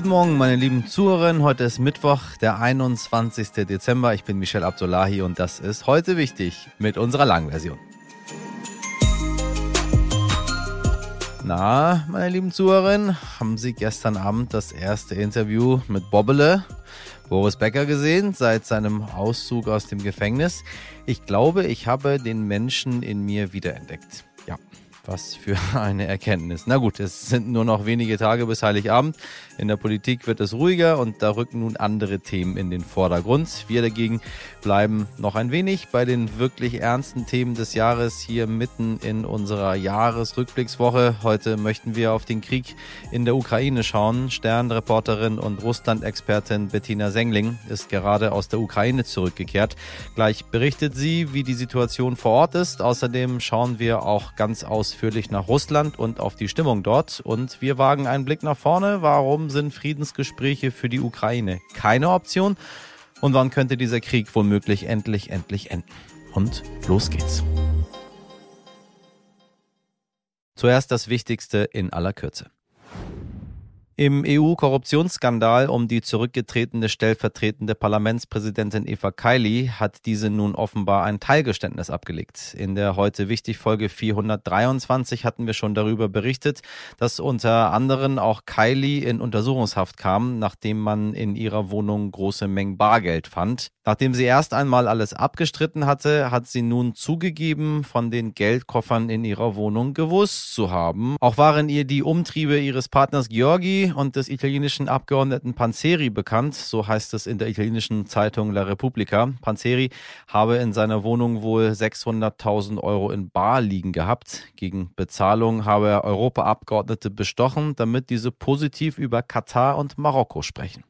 Guten Morgen, meine lieben Zuhörerinnen. Heute ist Mittwoch, der 21. Dezember. Ich bin Michel Abdullahi und das ist heute wichtig mit unserer Langversion. Na, meine lieben Zuhörerinnen, haben Sie gestern Abend das erste Interview mit Bobbele, Boris Becker, gesehen, seit seinem Auszug aus dem Gefängnis? Ich glaube, ich habe den Menschen in mir wiederentdeckt. Ja, was für eine Erkenntnis. Na gut, es sind nur noch wenige Tage bis Heiligabend. In der Politik wird es ruhiger und da rücken nun andere Themen in den Vordergrund. Wir dagegen bleiben noch ein wenig bei den wirklich ernsten Themen des Jahres hier mitten in unserer Jahresrückblickswoche. Heute möchten wir auf den Krieg in der Ukraine schauen. Sternreporterin und Russland-Expertin Bettina Sengling ist gerade aus der Ukraine zurückgekehrt. Gleich berichtet sie, wie die Situation vor Ort ist. Außerdem schauen wir auch ganz ausführlich nach Russland und auf die Stimmung dort. Und wir wagen einen Blick nach vorne. Warum sind Friedensgespräche für die Ukraine keine Option? Und wann könnte dieser Krieg womöglich endlich, endlich enden? Und los geht's. Zuerst das Wichtigste in aller Kürze. Im EU-Korruptionsskandal um die zurückgetretene stellvertretende Parlamentspräsidentin Eva Kaili hat diese nun offenbar ein Teilgeständnis abgelegt. In der heute wichtig Folge 423 hatten wir schon darüber berichtet, dass unter anderem auch Kaili in Untersuchungshaft kam, nachdem man in ihrer Wohnung große Mengen Bargeld fand. Nachdem sie erst einmal alles abgestritten hatte, hat sie nun zugegeben, von den Geldkoffern in ihrer Wohnung gewusst zu haben. Auch waren ihr die Umtriebe ihres Partners Georgi und des italienischen Abgeordneten Panzeri bekannt, so heißt es in der italienischen Zeitung La Repubblica. Panzeri habe in seiner Wohnung wohl 600.000 Euro in Bar liegen gehabt. Gegen Bezahlung habe er Europaabgeordnete bestochen, damit diese positiv über Katar und Marokko sprechen.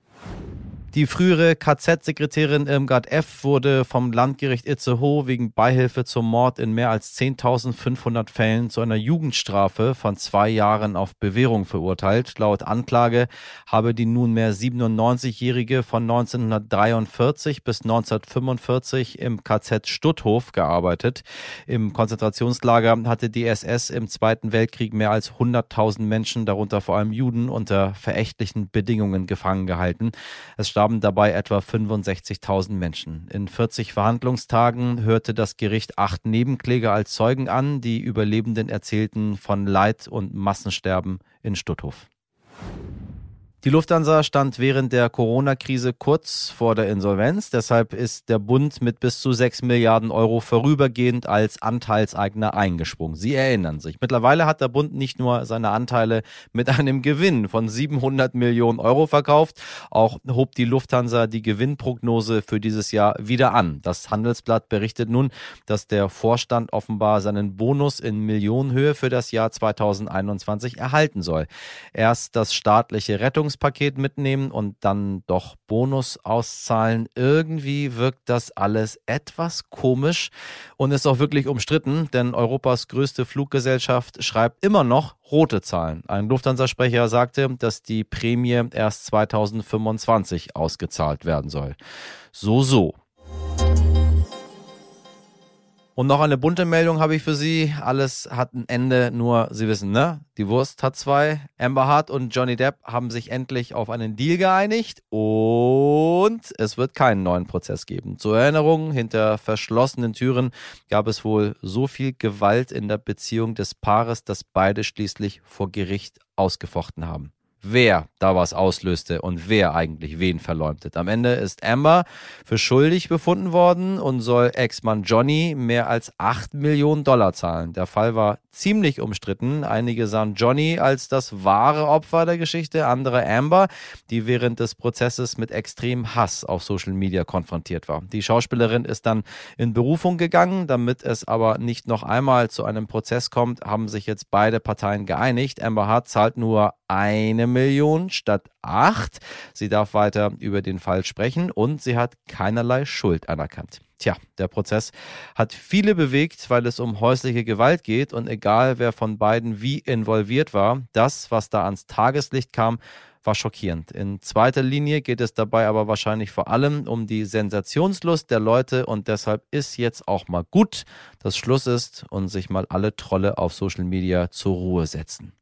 Die frühere KZ-Sekretärin Irmgard F. wurde vom Landgericht Itzehoe wegen Beihilfe zum Mord in mehr als 10.500 Fällen zu einer Jugendstrafe von zwei Jahren auf Bewährung verurteilt. Laut Anklage habe die nunmehr 97-Jährige von 1943 bis 1945 im KZ Stutthof gearbeitet. Im Konzentrationslager hatte die SS im Zweiten Weltkrieg mehr als 100.000 Menschen, darunter vor allem Juden, unter verächtlichen Bedingungen gefangen gehalten. Es starben dabei etwa 65.000 Menschen. In 40 Verhandlungstagen hörte das Gericht acht Nebenkläger als Zeugen an. Die Überlebenden erzählten von Leid und Massensterben in Stutthof. Die Lufthansa stand während der Corona-Krise kurz vor der Insolvenz. Deshalb ist der Bund mit bis zu 6 Milliarden Euro vorübergehend als Anteilseigner eingesprungen. Sie erinnern sich. Mittlerweile hat der Bund nicht nur seine Anteile mit einem Gewinn von 700 Millionen Euro verkauft, auch hob die Lufthansa die Gewinnprognose für dieses Jahr wieder an. Das Handelsblatt berichtet nun, dass der Vorstand offenbar seinen Bonus in Millionenhöhe für das Jahr 2021 erhalten soll. Erst das staatliche Rettungs Rettungspaket mitnehmen und dann doch Bonus auszahlen. Irgendwie wirkt das alles etwas komisch und ist auch wirklich umstritten, denn Europas größte Fluggesellschaft schreibt immer noch rote Zahlen. Ein Lufthansa-Sprecher sagte, dass die Prämie erst 2025 ausgezahlt werden soll. So, so. Und noch eine bunte Meldung habe ich für Sie. Alles hat ein Ende, nur Sie wissen, ne? Die Wurst hat zwei. Amber Hart und Johnny Depp haben sich endlich auf einen Deal geeinigt und es wird keinen neuen Prozess geben. Zur Erinnerung, hinter verschlossenen Türen gab es wohl so viel Gewalt in der Beziehung des Paares, dass beide schließlich vor Gericht ausgefochten haben wer da was auslöste und wer eigentlich wen verleumdet. Am Ende ist Amber für schuldig befunden worden und soll Ex-Mann Johnny mehr als 8 Millionen Dollar zahlen. Der Fall war ziemlich umstritten. Einige sahen Johnny als das wahre Opfer der Geschichte, andere Amber, die während des Prozesses mit extrem Hass auf Social Media konfrontiert war. Die Schauspielerin ist dann in Berufung gegangen, damit es aber nicht noch einmal zu einem Prozess kommt, haben sich jetzt beide Parteien geeinigt. Amber Hart zahlt nur eine Million statt acht. Sie darf weiter über den Fall sprechen und sie hat keinerlei Schuld anerkannt. Tja, der Prozess hat viele bewegt, weil es um häusliche Gewalt geht und egal wer von beiden wie involviert war, das, was da ans Tageslicht kam, war schockierend. In zweiter Linie geht es dabei aber wahrscheinlich vor allem um die Sensationslust der Leute und deshalb ist jetzt auch mal gut, dass Schluss ist und sich mal alle Trolle auf Social Media zur Ruhe setzen.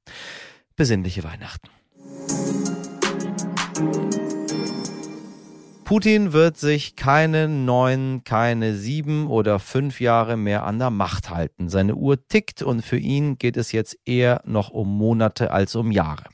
Besinnliche Weihnachten. Putin wird sich keine neun, keine sieben oder fünf Jahre mehr an der Macht halten. Seine Uhr tickt und für ihn geht es jetzt eher noch um Monate als um Jahre.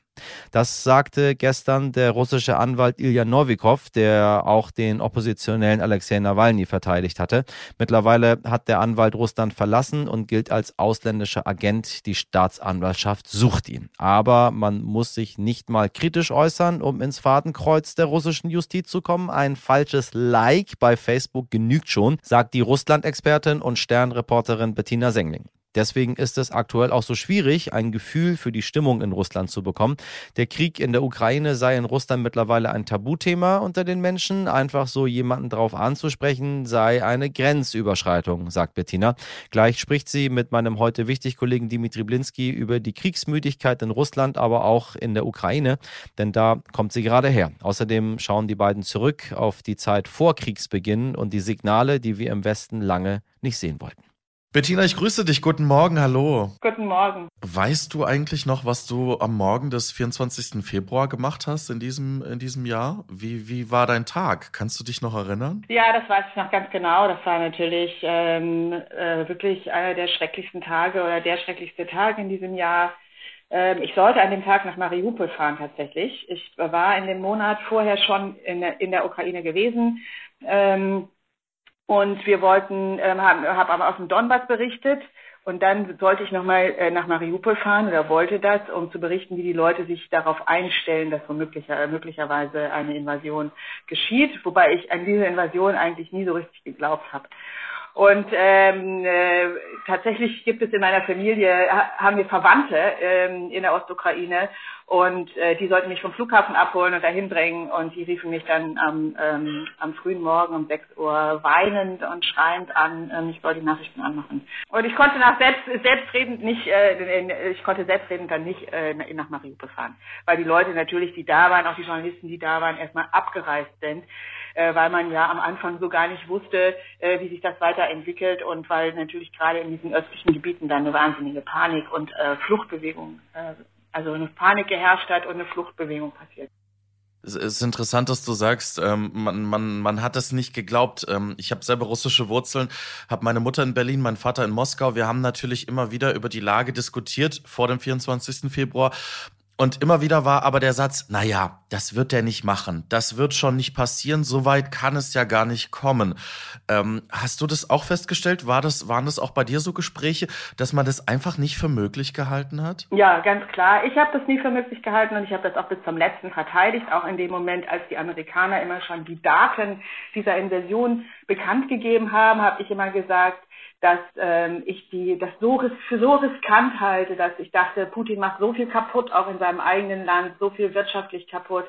Das sagte gestern der russische Anwalt Ilya Novikov, der auch den Oppositionellen Alexei Nawalny verteidigt hatte. Mittlerweile hat der Anwalt Russland verlassen und gilt als ausländischer Agent. Die Staatsanwaltschaft sucht ihn. Aber man muss sich nicht mal kritisch äußern, um ins Fadenkreuz der russischen Justiz zu kommen. Ein falsches Like bei Facebook genügt schon, sagt die Russland-Expertin und Sternreporterin Bettina Sengling. Deswegen ist es aktuell auch so schwierig, ein Gefühl für die Stimmung in Russland zu bekommen. Der Krieg in der Ukraine sei in Russland mittlerweile ein Tabuthema unter den Menschen. Einfach so jemanden drauf anzusprechen, sei eine Grenzüberschreitung, sagt Bettina. Gleich spricht sie mit meinem heute wichtig Kollegen Dimitri Blinski über die Kriegsmüdigkeit in Russland, aber auch in der Ukraine, denn da kommt sie gerade her. Außerdem schauen die beiden zurück auf die Zeit vor Kriegsbeginn und die Signale, die wir im Westen lange nicht sehen wollten. Bettina, ich grüße dich. Guten Morgen, hallo. Guten Morgen. Weißt du eigentlich noch, was du am Morgen des 24. Februar gemacht hast in diesem, in diesem Jahr? Wie, wie war dein Tag? Kannst du dich noch erinnern? Ja, das weiß ich noch ganz genau. Das war natürlich ähm, äh, wirklich einer der schrecklichsten Tage oder der schrecklichste Tag in diesem Jahr. Ähm, ich sollte an dem Tag nach Mariupol fahren tatsächlich. Ich war in dem Monat vorher schon in, in der Ukraine gewesen. Ähm, und wir wollten, ähm, haben hab aber aus dem Donbass berichtet. Und dann sollte ich nochmal äh, nach Mariupol fahren oder wollte das, um zu berichten, wie die Leute sich darauf einstellen, dass womöglich äh, möglicherweise eine Invasion geschieht. Wobei ich an diese Invasion eigentlich nie so richtig geglaubt habe. Und ähm, äh, tatsächlich gibt es in meiner Familie, haben wir Verwandte ähm, in der Ostukraine. Und äh, die sollten mich vom Flughafen abholen und dahin bringen. Und die riefen mich dann am, ähm, am frühen Morgen um 6 Uhr weinend und schreiend an, ähm, ich soll die Nachrichten anmachen. Und ich konnte nach selbst, selbstredend nicht, äh, ich konnte selbstredend dann nicht äh, nach Mariupol fahren, weil die Leute natürlich, die da waren, auch die Journalisten, die da waren, erstmal abgereist sind äh, weil man ja am Anfang so gar nicht wusste, äh, wie sich das weiterentwickelt und weil natürlich gerade in diesen östlichen Gebieten dann eine wahnsinnige Panik und äh, Fluchtbewegung, äh, also eine Panik geherrscht hat und eine Fluchtbewegung passiert. Es ist interessant, dass du sagst, ähm, man, man, man hat es nicht geglaubt. Ähm, ich habe selber russische Wurzeln, habe meine Mutter in Berlin, mein Vater in Moskau. Wir haben natürlich immer wieder über die Lage diskutiert vor dem 24. Februar. Und immer wieder war aber der Satz, na ja, das wird er nicht machen. Das wird schon nicht passieren. So weit kann es ja gar nicht kommen. Ähm, hast du das auch festgestellt? War das, waren das auch bei dir so Gespräche, dass man das einfach nicht für möglich gehalten hat? Ja, ganz klar. Ich habe das nie für möglich gehalten und ich habe das auch bis zum letzten verteidigt. Auch in dem Moment, als die Amerikaner immer schon die Daten dieser Invasion bekannt gegeben haben, habe ich immer gesagt, dass ähm, ich die das so für so riskant halte, dass ich dachte, Putin macht so viel kaputt, auch in seinem eigenen Land, so viel wirtschaftlich kaputt.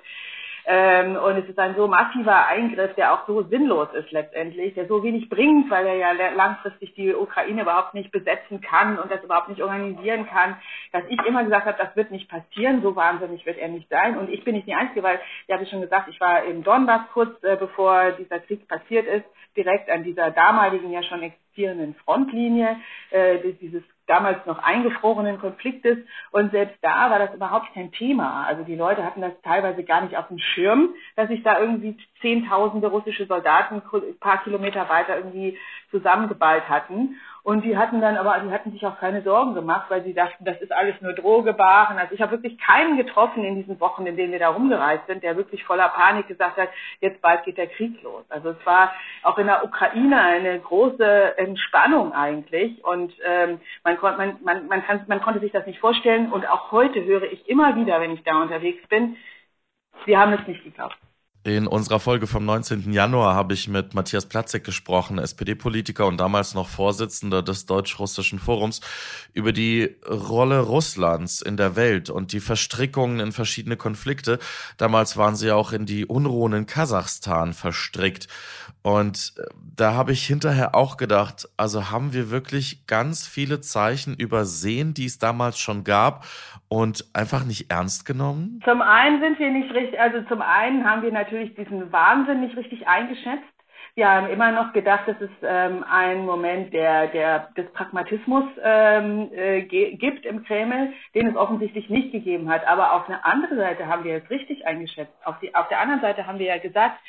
Ähm, und es ist ein so massiver Eingriff, der auch so sinnlos ist letztendlich, der so wenig bringt, weil er ja langfristig die Ukraine überhaupt nicht besetzen kann und das überhaupt nicht organisieren kann, dass ich immer gesagt habe, das wird nicht passieren, so wahnsinnig wird er nicht sein. Und ich bin nicht die Einzige, weil, ich habe schon gesagt, ich war im Donbass kurz äh, bevor dieser Krieg passiert ist, direkt an dieser damaligen ja schon existierenden Frontlinie, äh, dieses damals noch eingefrorenen Konfliktes. Und selbst da war das überhaupt kein Thema. Also die Leute hatten das teilweise gar nicht auf dem Schirm, dass sich da irgendwie zehntausende russische Soldaten ein paar Kilometer weiter irgendwie zusammengeballt hatten. Und die hatten dann aber, die hatten sich auch keine Sorgen gemacht, weil sie dachten, das ist alles nur Drohgebaren. Also ich habe wirklich keinen getroffen in diesen Wochen, in denen wir da rumgereist sind, der wirklich voller Panik gesagt hat, jetzt bald geht der Krieg los. Also es war auch in der Ukraine eine große Entspannung eigentlich. Und ähm, man, man, man, man, kann, man konnte sich das nicht vorstellen. Und auch heute höre ich immer wieder, wenn ich da unterwegs bin, sie haben es nicht geglaubt. In unserer Folge vom 19. Januar habe ich mit Matthias Platzek gesprochen, SPD-Politiker und damals noch Vorsitzender des Deutsch-Russischen Forums, über die Rolle Russlands in der Welt und die Verstrickungen in verschiedene Konflikte. Damals waren sie auch in die Unruhen in Kasachstan verstrickt. Und äh, da habe ich hinterher auch gedacht, also haben wir wirklich ganz viele Zeichen übersehen, die es damals schon gab und einfach nicht ernst genommen? Zum einen sind wir nicht richtig, also zum einen haben wir natürlich diesen Wahnsinn nicht richtig eingeschätzt Haben immer noch gedacht, dass es ähm, einen Moment der, der, des Pragmatismus ähm, äh, gibt im Kreml, den es offensichtlich nicht gegeben hat. Aber auf eine andere Seite haben wir es richtig eingeschätzt. Auf, die, auf der anderen Seite haben wir ja gesagt,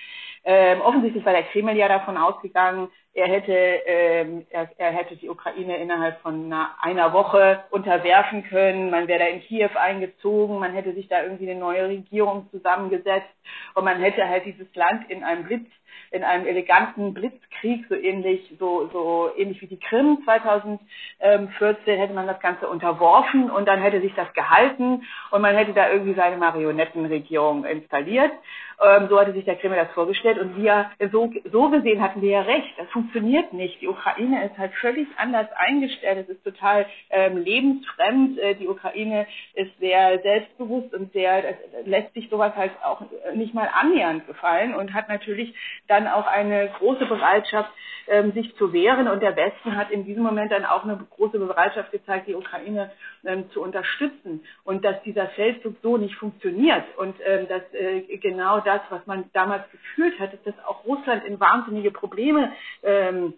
ähm, offensichtlich war der Kreml ja davon ausgegangen, er hätte, ähm, er, er hätte die Ukraine innerhalb von einer, einer Woche unterwerfen können. Man wäre da in Kiew eingezogen, man hätte sich da irgendwie eine neue Regierung zusammengesetzt und man hätte halt dieses Land in einem Blitz in einem eleganten Blitzkrieg, so ähnlich, so, so ähnlich wie die Krim 2014, hätte man das Ganze unterworfen und dann hätte sich das gehalten und man hätte da irgendwie seine Marionettenregierung installiert. Ähm, so hatte sich der Kreml das vorgestellt und wir, so, so gesehen hatten wir ja recht. Das funktioniert nicht. Die Ukraine ist halt völlig anders eingestellt. Es ist total ähm, lebensfremd. Äh, die Ukraine ist sehr selbstbewusst und sehr, das lässt sich sowas halt auch nicht mal annähernd gefallen und hat natürlich dann auch eine große Bereitschaft, ähm, sich zu wehren. Und der Westen hat in diesem Moment dann auch eine große Bereitschaft gezeigt, die Ukraine ähm, zu unterstützen. Und dass dieser Feldzug so nicht funktioniert und ähm, dass äh, genau das, was man damals gefühlt hat, dass auch Russland in wahnsinnige Probleme ähm,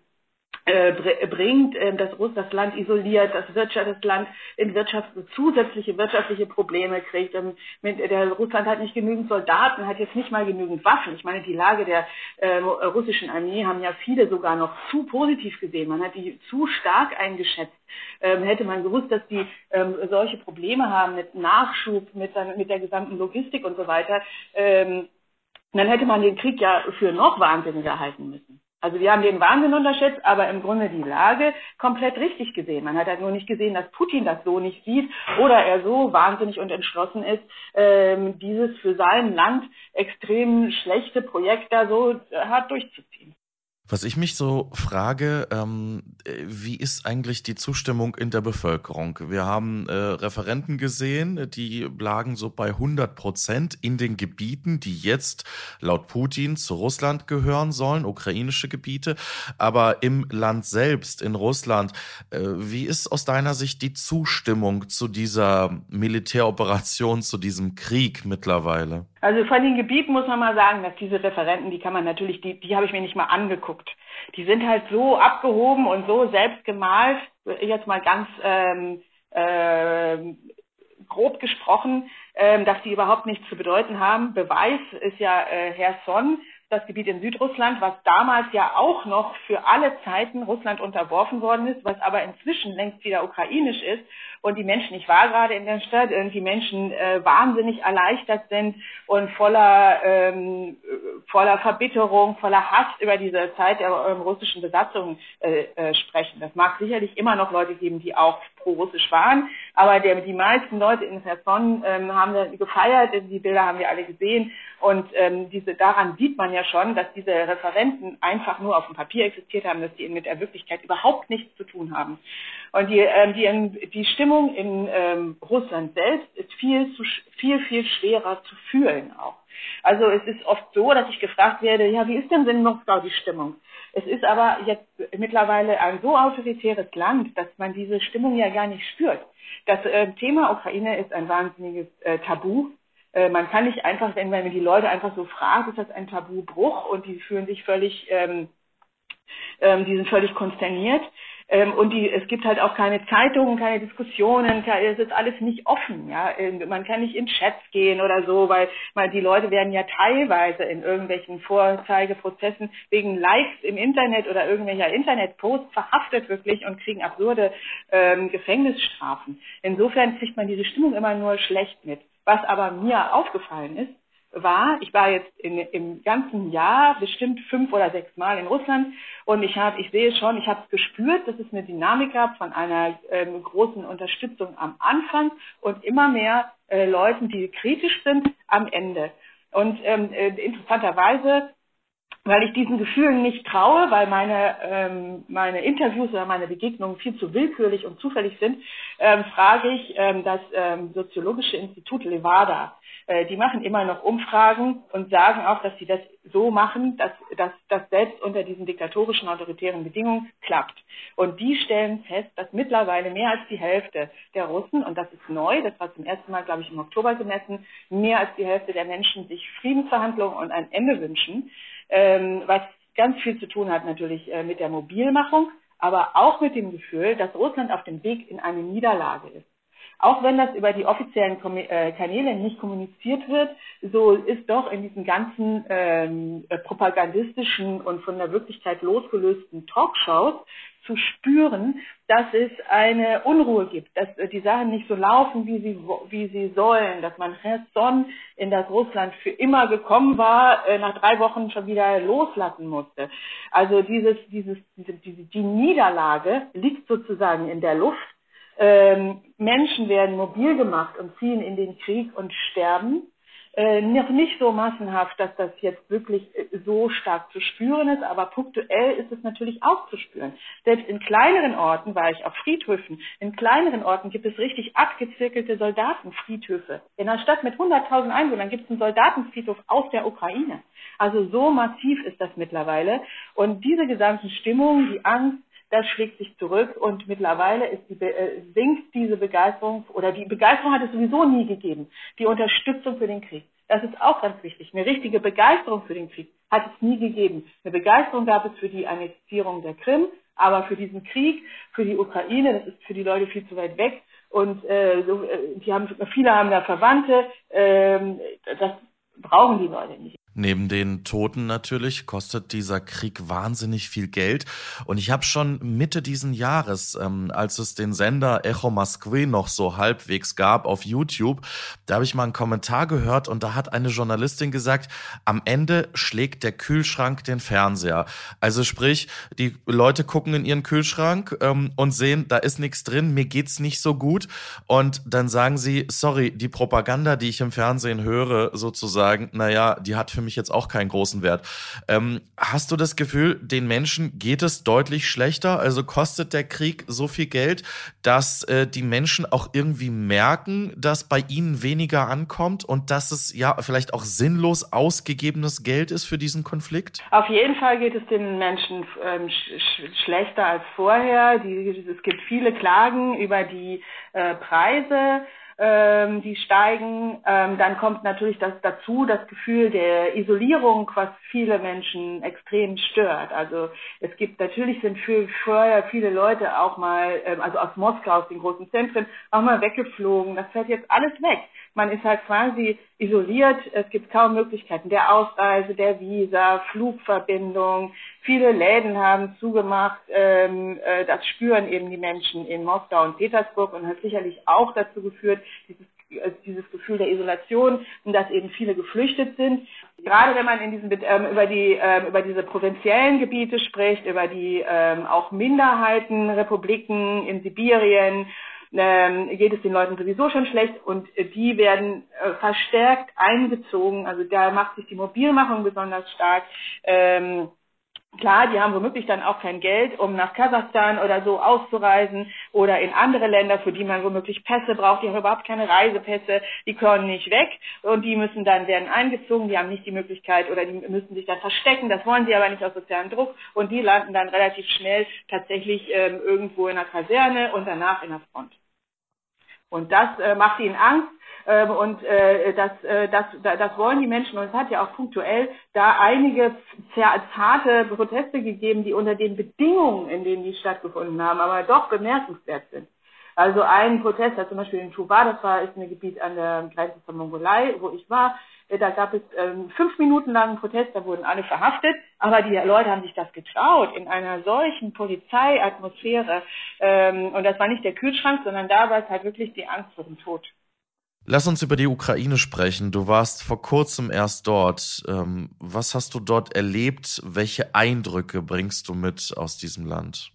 äh, bringt, äh, dass Russland das Land isoliert, dass Wirtschaft, das Land in Wirtschaft zusätzliche wirtschaftliche Probleme kriegt. Ähm, der Russland hat nicht genügend Soldaten, hat jetzt nicht mal genügend Waffen. Ich meine, die Lage der äh, russischen Armee haben ja viele sogar noch zu positiv gesehen. Man hat die zu stark eingeschätzt. Ähm, hätte man gewusst, dass die ähm, solche Probleme haben mit Nachschub, mit, der gesamten Logistik und so weiter, ähm, dann hätte man den Krieg ja für noch wahnsinniger halten müssen. Also wir haben den Wahnsinn unterschätzt, aber im Grunde die Lage komplett richtig gesehen. Man hat halt nur nicht gesehen, dass Putin das so nicht sieht oder er so wahnsinnig und entschlossen ist, ähm, dieses für sein Land extrem schlechte Projekt da so hart durchzuziehen. Was ich mich so frage, ähm, wie ist eigentlich die Zustimmung in der Bevölkerung? Wir haben äh, Referenten gesehen, die lagen so bei 100 Prozent in den Gebieten, die jetzt laut Putin zu Russland gehören sollen, ukrainische Gebiete. Aber im Land selbst, in Russland, äh, wie ist aus deiner Sicht die Zustimmung zu dieser Militäroperation, zu diesem Krieg mittlerweile? Also von den Gebieten muss man mal sagen, dass diese Referenten, die kann man natürlich, die, die habe ich mir nicht mal angeguckt. Die sind halt so abgehoben und so selbst gemalt, jetzt mal ganz ähm, äh, grob gesprochen, ähm, dass die überhaupt nichts zu bedeuten haben. Beweis ist ja äh, Herr Son, das Gebiet in Südrussland, was damals ja auch noch für alle Zeiten Russland unterworfen worden ist, was aber inzwischen längst wieder ukrainisch ist und die Menschen, ich war gerade in der Stadt, irgendwie Menschen äh, wahnsinnig erleichtert sind und voller, ähm, voller Verbitterung, voller Hass über diese Zeit der ähm, russischen Besatzung äh, äh, sprechen. Das mag sicherlich immer noch Leute geben, die auch pro-russisch waren, aber der, die meisten Leute in Cherson ähm, haben gefeiert, die Bilder haben wir alle gesehen und ähm, diese, daran sieht man ja schon, dass diese Referenten einfach nur auf dem Papier existiert haben, dass die mit der Wirklichkeit überhaupt nichts zu tun haben. Und die, ähm, die, die Stimmung in ähm, Russland selbst ist viel, zu, viel, viel schwerer zu fühlen auch. Also es ist oft so, dass ich gefragt werde, ja, wie ist denn in Moskau die Stimmung? Es ist aber jetzt mittlerweile ein so autoritäres Land, dass man diese Stimmung ja gar nicht spürt. Das äh, Thema Ukraine ist ein wahnsinniges äh, Tabu. Äh, man kann nicht einfach, wenn man die Leute einfach so fragt, ist das ein Tabubruch und die fühlen sich völlig, ähm, ähm, die sind völlig konsterniert. Ähm, und die, es gibt halt auch keine Zeitungen, keine Diskussionen, es ist alles nicht offen. Ja? Ähm, man kann nicht in Chats gehen oder so, weil, weil die Leute werden ja teilweise in irgendwelchen Vorzeigeprozessen wegen Likes im Internet oder irgendwelcher Internetposts verhaftet wirklich und kriegen absurde ähm, Gefängnisstrafen. Insofern kriegt man diese Stimmung immer nur schlecht mit. Was aber mir aufgefallen ist, war, ich war jetzt in, im ganzen Jahr bestimmt fünf oder sechs Mal in Russland und ich habe, ich sehe schon, ich habe gespürt, dass es eine Dynamik gab von einer ähm, großen Unterstützung am Anfang und immer mehr äh, Leuten, die kritisch sind am Ende. Und ähm, äh, interessanterweise weil ich diesen Gefühlen nicht traue, weil meine, ähm, meine Interviews oder meine Begegnungen viel zu willkürlich und zufällig sind, ähm, frage ich ähm, das ähm, Soziologische Institut Levada. Äh, die machen immer noch Umfragen und sagen auch, dass sie das so machen, dass, dass das selbst unter diesen diktatorischen, autoritären Bedingungen klappt. Und die stellen fest, dass mittlerweile mehr als die Hälfte der Russen, und das ist neu, das war zum ersten Mal, glaube ich, im Oktober gemessen, mehr als die Hälfte der Menschen sich Friedensverhandlungen und ein Ende wünschen ähm, was ganz viel zu tun hat natürlich äh, mit der Mobilmachung, aber auch mit dem Gefühl, dass Russland auf dem Weg in eine Niederlage ist. Auch wenn das über die offiziellen äh, Kanäle nicht kommuniziert wird, so ist doch in diesen ganzen ähm, propagandistischen und von der Wirklichkeit losgelösten Talkshows zu spüren, dass es eine Unruhe gibt, dass die Sachen nicht so laufen, wie sie, wie sie sollen, dass man Cherson, in das Russland für immer gekommen war, äh, nach drei Wochen schon wieder loslassen musste. Also dieses, dieses, diese, diese, die Niederlage liegt sozusagen in der Luft ähm, Menschen werden mobil gemacht und ziehen in den Krieg und sterben. Äh, noch nicht so massenhaft, dass das jetzt wirklich äh, so stark zu spüren ist, aber punktuell ist es natürlich auch zu spüren. Selbst in kleineren Orten war ich auf Friedhöfen. In kleineren Orten gibt es richtig abgezirkelte Soldatenfriedhöfe. In einer Stadt mit 100.000 Einwohnern gibt es einen Soldatenfriedhof aus der Ukraine. Also so massiv ist das mittlerweile. Und diese gesamten Stimmungen, die Angst, das schlägt sich zurück und mittlerweile ist die, äh, sinkt diese Begeisterung oder die Begeisterung hat es sowieso nie gegeben. Die Unterstützung für den Krieg. Das ist auch ganz wichtig. Eine richtige Begeisterung für den Krieg hat es nie gegeben. Eine Begeisterung gab es für die Annexierung der Krim, aber für diesen Krieg, für die Ukraine, das ist für die Leute viel zu weit weg. Und äh, äh, die haben, viele haben da Verwandte. Äh, das brauchen die Leute nicht. Neben den Toten natürlich kostet dieser Krieg wahnsinnig viel Geld. Und ich habe schon Mitte diesen Jahres, ähm, als es den Sender Echo Moskwe noch so halbwegs gab auf YouTube, da habe ich mal einen Kommentar gehört und da hat eine Journalistin gesagt, am Ende schlägt der Kühlschrank den Fernseher. Also sprich, die Leute gucken in ihren Kühlschrank ähm, und sehen, da ist nichts drin, mir geht's nicht so gut. Und dann sagen sie, sorry, die Propaganda, die ich im Fernsehen höre, sozusagen, naja, die hat für mich mich jetzt auch keinen großen Wert. Ähm, hast du das Gefühl, den Menschen geht es deutlich schlechter? Also kostet der Krieg so viel Geld, dass äh, die Menschen auch irgendwie merken, dass bei ihnen weniger ankommt und dass es ja vielleicht auch sinnlos ausgegebenes Geld ist für diesen Konflikt? Auf jeden Fall geht es den Menschen ähm, sch schlechter als vorher. Die, es gibt viele Klagen über die äh, Preise ähm, die steigen. Ähm, dann kommt natürlich das dazu, das Gefühl der Isolierung, was viele Menschen extrem stört. Also es gibt natürlich sind für, vorher viele Leute auch mal, ähm, also aus Moskau, aus den großen Zentren, auch mal weggeflogen. Das fällt jetzt alles weg. Man ist halt quasi isoliert. Es gibt kaum Möglichkeiten der Ausreise, der Visa, Flugverbindung. Viele Läden haben zugemacht. Ähm, äh, das spüren eben die Menschen in Moskau und Petersburg und hat sicherlich auch dazu geführt, dieses äh, dieses Gefühl der Isolation und dass eben viele geflüchtet sind. Gerade wenn man in diesen, ähm, über die ähm, über diese provinziellen Gebiete spricht, über die ähm, auch Minderheitenrepubliken in Sibirien ähm, geht es den Leuten sowieso schon schlecht und äh, die werden äh, verstärkt eingezogen. Also da macht sich die Mobilmachung besonders stark. Ähm, Klar, die haben womöglich dann auch kein Geld, um nach Kasachstan oder so auszureisen oder in andere Länder, für die man womöglich Pässe braucht. Die haben überhaupt keine Reisepässe, die können nicht weg und die müssen dann werden eingezogen. Die haben nicht die Möglichkeit oder die müssen sich dann verstecken. Das wollen sie aber nicht aus sozialem Druck und die landen dann relativ schnell tatsächlich ähm, irgendwo in einer Kaserne und danach in der Front. Und das äh, macht ihnen Angst ähm, und äh, das, äh, das, das wollen die Menschen. Und es hat ja auch punktuell da einige zarte Proteste gegeben, die unter den Bedingungen, in denen die stattgefunden haben, aber doch bemerkenswert sind. Also ein Protest, zum Beispiel in Tuva, das war ist ein Gebiet an der Grenze zur Mongolei, wo ich war, äh, da gab es ähm, fünf Minuten lang einen Protest, da wurden alle verhaftet, aber die Leute haben sich das getraut in einer solchen Polizeiatmosphäre. Ähm, und das war nicht der Kühlschrank, sondern da war es halt wirklich die Angst vor dem Tod. Lass uns über die Ukraine sprechen. Du warst vor kurzem erst dort. Ähm, was hast du dort erlebt? Welche Eindrücke bringst du mit aus diesem Land?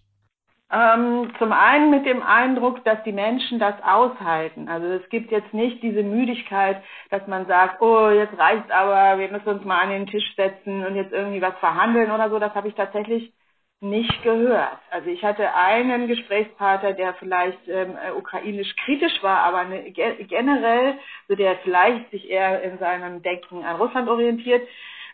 Ähm, zum einen mit dem Eindruck, dass die Menschen das aushalten. Also es gibt jetzt nicht diese Müdigkeit, dass man sagt, oh, jetzt reicht's aber, wir müssen uns mal an den Tisch setzen und jetzt irgendwie was verhandeln oder so. Das habe ich tatsächlich nicht gehört. Also ich hatte einen Gesprächspartner, der vielleicht ähm, ukrainisch kritisch war, aber eine, generell, so der vielleicht sich eher in seinem Denken an Russland orientiert.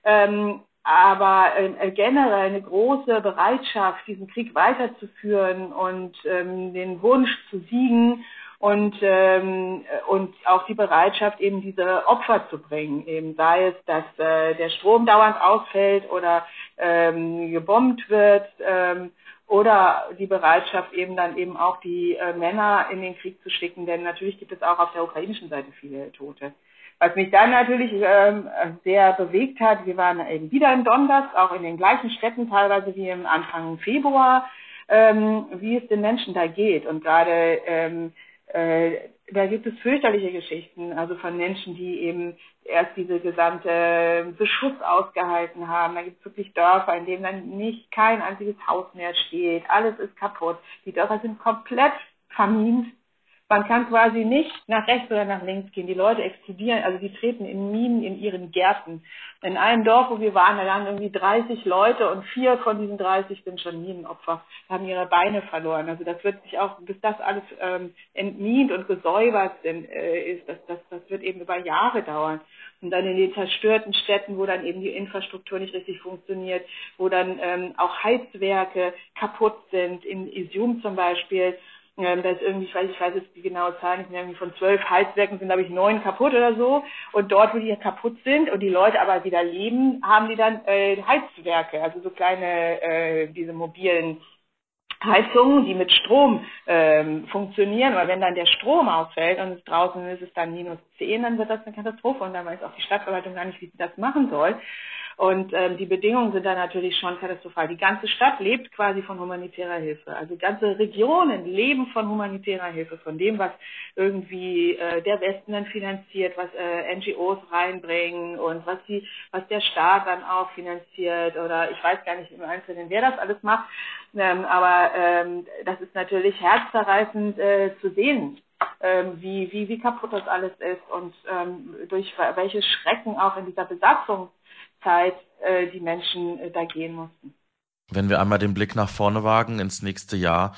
Ähm, aber äh, generell eine große Bereitschaft, diesen Krieg weiterzuführen und ähm, den Wunsch zu siegen und ähm, und auch die Bereitschaft eben diese Opfer zu bringen, eben sei es, dass äh, der Strom dauernd ausfällt oder ähm, gebombt wird ähm, oder die Bereitschaft eben dann eben auch die äh, Männer in den Krieg zu schicken, denn natürlich gibt es auch auf der ukrainischen Seite viele Tote. Was mich dann natürlich ähm, sehr bewegt hat, wir waren eben wieder in Donbass, auch in den gleichen Städten teilweise wie im Anfang Februar, ähm, wie es den Menschen da geht. Und gerade ähm, äh, da gibt es fürchterliche Geschichten, also von Menschen, die eben erst diese gesamte Beschuss ausgehalten haben. Da gibt es wirklich Dörfer, in denen dann nicht kein einziges Haus mehr steht. Alles ist kaputt. Die Dörfer sind komplett vermint. Man kann quasi nicht nach rechts oder nach links gehen. Die Leute explodieren, also die treten in Minen in ihren Gärten. In einem Dorf, wo wir waren, da waren irgendwie 30 Leute und vier von diesen 30 sind schon Minenopfer, haben ihre Beine verloren. Also das wird sich auch, bis das alles ähm, entmint und gesäubert sind, äh, ist, das, das, das wird eben über Jahre dauern. Und dann in den zerstörten Städten, wo dann eben die Infrastruktur nicht richtig funktioniert, wo dann ähm, auch Heizwerke kaputt sind, in Isium zum Beispiel, ähm, da ist irgendwie, ich weiß, ich weiß jetzt die genaue Zahl nicht mehr, von zwölf Heizwerken sind, glaube ich, neun kaputt oder so. Und dort, wo die kaputt sind und die Leute aber wieder leben, haben die dann äh, Heizwerke, also so kleine, äh, diese mobilen Heizungen, die mit Strom ähm, funktionieren. Aber wenn dann der Strom ausfällt und draußen ist es dann minus zehn, dann wird das eine Katastrophe und dann weiß auch die Stadtverwaltung gar nicht, wie sie das machen soll. Und ähm, die Bedingungen sind da natürlich schon katastrophal. Die ganze Stadt lebt quasi von humanitärer Hilfe. Also ganze Regionen leben von humanitärer Hilfe, von dem, was irgendwie äh, der Westen dann finanziert, was äh, NGOs reinbringen und was die, was der Staat dann auch finanziert oder ich weiß gar nicht im Einzelnen, wer das alles macht. Ähm, aber ähm, das ist natürlich herzzerreißend äh, zu sehen, ähm, wie, wie, wie kaputt das alles ist und ähm, durch welche Schrecken auch in dieser Besatzung Zeit äh, die Menschen äh, da gehen mussten. Wenn wir einmal den Blick nach vorne wagen ins nächste Jahr,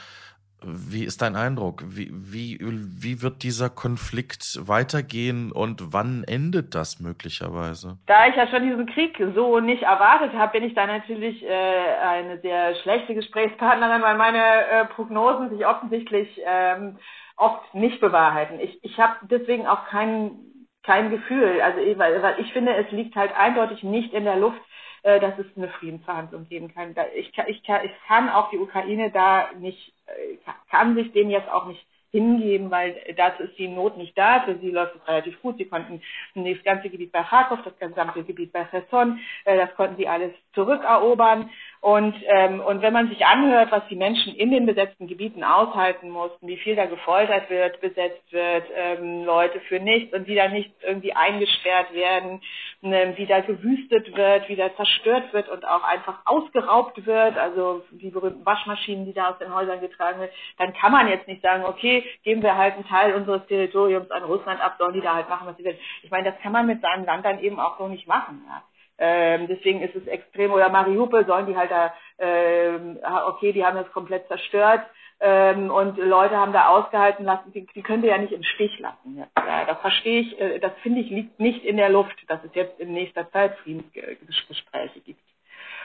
wie ist dein Eindruck? Wie, wie, wie wird dieser Konflikt weitergehen und wann endet das möglicherweise? Da ich ja schon diesen Krieg so nicht erwartet habe, bin ich da natürlich äh, eine sehr schlechte Gesprächspartnerin, weil meine äh, Prognosen sich offensichtlich ähm, oft nicht bewahrheiten. Ich, ich habe deswegen auch keinen kein Gefühl. Also weil, weil ich finde, es liegt halt eindeutig nicht in der Luft, äh, dass es eine Friedensverhandlung geben kann. Ich, ich, ich kann auch die Ukraine da nicht, äh, kann sich dem jetzt auch nicht hingeben, weil dazu ist die Not nicht da. Für sie läuft es relativ gut. Sie konnten das ganze Gebiet bei Kharkov, das gesamte Gebiet bei Cherson, äh, das konnten sie alles zurückerobern. Und, ähm, und wenn man sich anhört, was die Menschen in den besetzten Gebieten aushalten mussten, wie viel da gefoltert wird, besetzt wird, ähm, Leute für nichts und wie da nicht irgendwie eingesperrt werden, ähm, wie da gewüstet wird, wie da zerstört wird und auch einfach ausgeraubt wird, also die berühmten Waschmaschinen, die da aus den Häusern getragen werden, dann kann man jetzt nicht sagen, okay, geben wir halt einen Teil unseres Territoriums an Russland ab, sollen die da halt machen, was sie will. Ich meine, das kann man mit seinem Land dann eben auch so nicht machen. Ja. Ähm, deswegen ist es extrem, oder Mariupol sollen die halt da, ähm, okay, die haben das komplett zerstört ähm, und Leute haben da ausgehalten lassen, die, die können wir ja nicht im Stich lassen. Ja, das verstehe ich, äh, das finde ich liegt nicht in der Luft, dass es jetzt in nächster Zeit Friedensgespräche gibt.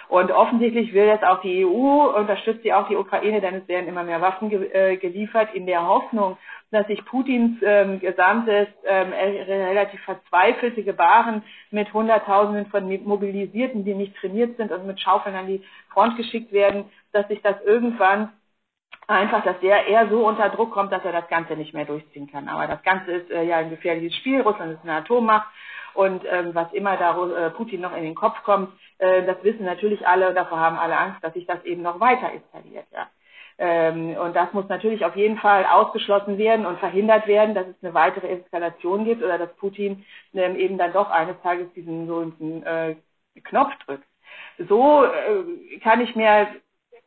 Und offensichtlich will jetzt auch die EU, unterstützt sie auch die Ukraine, denn es werden immer mehr Waffen ge äh, geliefert, in der Hoffnung, dass sich Putins ähm, gesamtes, ähm, relativ verzweifelte Gebaren mit Hunderttausenden von Mobilisierten, die nicht trainiert sind und mit Schaufeln an die Front geschickt werden, dass sich das irgendwann einfach, dass der eher so unter Druck kommt, dass er das Ganze nicht mehr durchziehen kann. Aber das Ganze ist äh, ja ein gefährliches Spiel. Russland ist eine Atommacht und ähm, was immer da äh, Putin noch in den Kopf kommt, äh, das wissen natürlich alle davor haben alle Angst, dass sich das eben noch weiter eskaliert. Ja. Ähm, und das muss natürlich auf jeden Fall ausgeschlossen werden und verhindert werden, dass es eine weitere Eskalation gibt oder dass Putin ähm, eben dann doch eines Tages diesen einen äh, Knopf drückt. So äh, kann ich mir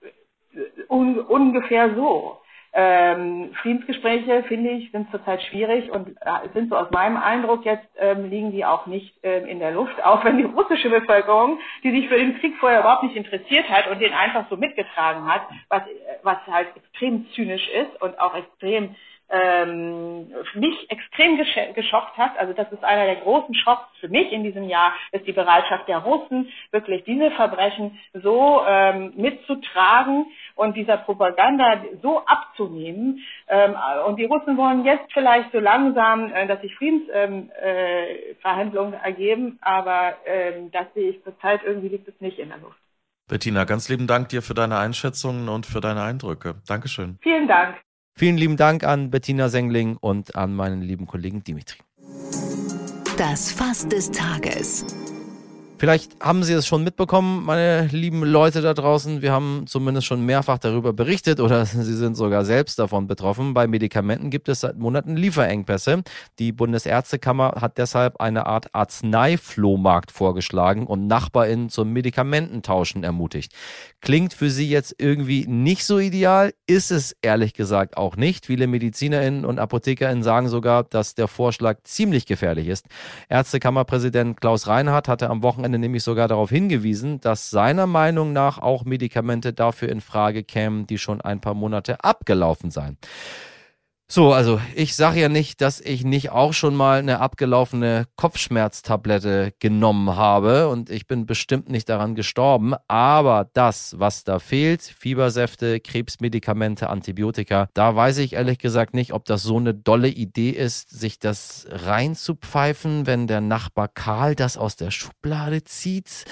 äh, un ungefähr so ähm, Friedensgespräche, finde ich, sind zurzeit schwierig und äh, sind so aus meinem Eindruck jetzt, ähm, liegen die auch nicht ähm, in der Luft, auch wenn die russische Bevölkerung, die sich für den Krieg vorher überhaupt nicht interessiert hat und den einfach so mitgetragen hat, was, was halt extrem zynisch ist und auch extrem ähm, mich extrem geschockt hat. Also das ist einer der großen Schocks für mich in diesem Jahr, ist die Bereitschaft der Russen, wirklich diese Verbrechen so ähm, mitzutragen und dieser Propaganda so abzunehmen. Ähm, und die Russen wollen jetzt vielleicht so langsam, äh, dass sich Friedensverhandlungen ähm, äh, ergeben, aber ähm, das sehe ich zurzeit irgendwie liegt es nicht in der Luft. Bettina, ganz lieben Dank dir für deine Einschätzungen und für deine Eindrücke. Dankeschön. Vielen Dank. Vielen lieben Dank an Bettina Sengling und an meinen lieben Kollegen Dimitri. Das Fass des Tages. Vielleicht haben Sie es schon mitbekommen, meine lieben Leute da draußen. Wir haben zumindest schon mehrfach darüber berichtet oder Sie sind sogar selbst davon betroffen. Bei Medikamenten gibt es seit Monaten Lieferengpässe. Die Bundesärztekammer hat deshalb eine Art Arzneiflohmarkt vorgeschlagen und NachbarInnen zum Medikamententauschen ermutigt. Klingt für Sie jetzt irgendwie nicht so ideal, ist es ehrlich gesagt auch nicht. Viele MedizinerInnen und ApothekerInnen sagen sogar, dass der Vorschlag ziemlich gefährlich ist. Ärztekammerpräsident Klaus Reinhardt hatte am Wochenende Wochenende nämlich sogar darauf hingewiesen, dass seiner Meinung nach auch Medikamente dafür in Frage kämen, die schon ein paar Monate abgelaufen seien. So, also ich sage ja nicht, dass ich nicht auch schon mal eine abgelaufene Kopfschmerztablette genommen habe und ich bin bestimmt nicht daran gestorben, aber das, was da fehlt, Fiebersäfte, Krebsmedikamente, Antibiotika, da weiß ich ehrlich gesagt nicht, ob das so eine dolle Idee ist, sich das reinzupfeifen, wenn der Nachbar Karl das aus der Schublade zieht.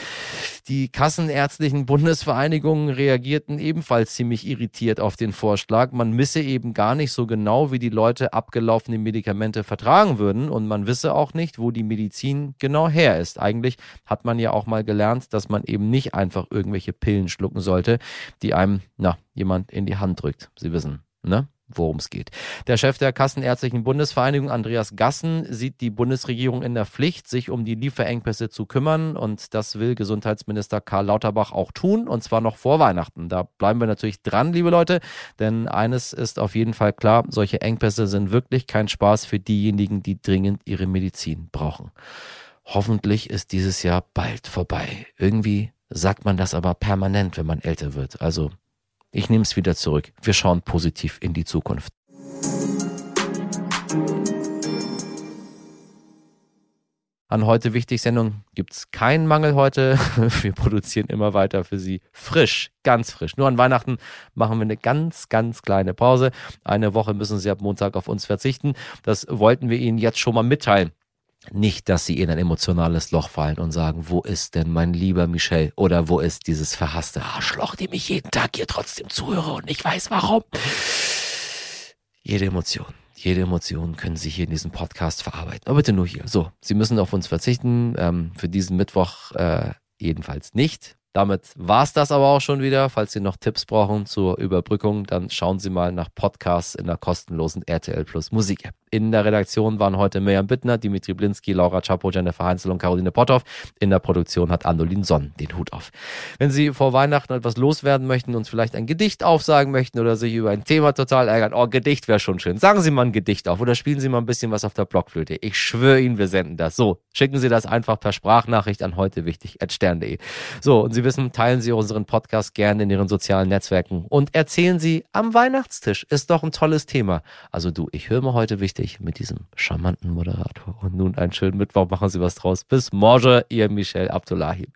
Die kassenärztlichen Bundesvereinigungen reagierten ebenfalls ziemlich irritiert auf den Vorschlag. Man misse eben gar nicht so genau, wie die Leute abgelaufene Medikamente vertragen würden und man wisse auch nicht, wo die Medizin genau her ist. Eigentlich hat man ja auch mal gelernt, dass man eben nicht einfach irgendwelche Pillen schlucken sollte, die einem, na, jemand in die Hand drückt. Sie wissen, ne? Worum es geht. Der Chef der Kassenärztlichen Bundesvereinigung, Andreas Gassen, sieht die Bundesregierung in der Pflicht, sich um die Lieferengpässe zu kümmern. Und das will Gesundheitsminister Karl Lauterbach auch tun, und zwar noch vor Weihnachten. Da bleiben wir natürlich dran, liebe Leute, denn eines ist auf jeden Fall klar, solche Engpässe sind wirklich kein Spaß für diejenigen, die dringend ihre Medizin brauchen. Hoffentlich ist dieses Jahr bald vorbei. Irgendwie sagt man das aber permanent, wenn man älter wird. Also ich nehme es wieder zurück. Wir schauen positiv in die Zukunft. An heute wichtig Sendung gibt es keinen Mangel heute. Wir produzieren immer weiter für Sie frisch, ganz frisch. Nur an Weihnachten machen wir eine ganz, ganz kleine Pause. Eine Woche müssen Sie ab Montag auf uns verzichten. Das wollten wir Ihnen jetzt schon mal mitteilen. Nicht, dass sie in ein emotionales Loch fallen und sagen, wo ist denn mein lieber Michel? Oder wo ist dieses verhasste Arschloch, dem ich jeden Tag hier trotzdem zuhöre und ich weiß warum? Jede Emotion, jede Emotion können Sie hier in diesem Podcast verarbeiten. Aber bitte nur hier. So, Sie müssen auf uns verzichten. Ähm, für diesen Mittwoch äh, jedenfalls nicht. Damit war es das aber auch schon wieder. Falls Sie noch Tipps brauchen zur Überbrückung, dann schauen Sie mal nach Podcasts in der kostenlosen RTL Plus Musik App. In der Redaktion waren heute Mirjam Bittner, Dimitri Blinski, Laura Chapo, Jennifer Heinzel und Caroline Potthoff. In der Produktion hat Andolin Sonn den Hut auf. Wenn Sie vor Weihnachten etwas loswerden möchten, uns vielleicht ein Gedicht aufsagen möchten oder sich über ein Thema total ärgern, oh, Gedicht wäre schon schön. Sagen Sie mal ein Gedicht auf oder spielen Sie mal ein bisschen was auf der Blockflöte. Ich schwöre Ihnen, wir senden das. So, schicken Sie das einfach per Sprachnachricht an heute wichtig stern.de. So, und Sie wissen, teilen Sie unseren Podcast gerne in Ihren sozialen Netzwerken und erzählen Sie am Weihnachtstisch. Ist doch ein tolles Thema. Also du, ich höre mal heute wichtig mit diesem charmanten Moderator. Und nun einen schönen Mittwoch, machen Sie was draus. Bis morgen, Ihr Michel Abdullahi.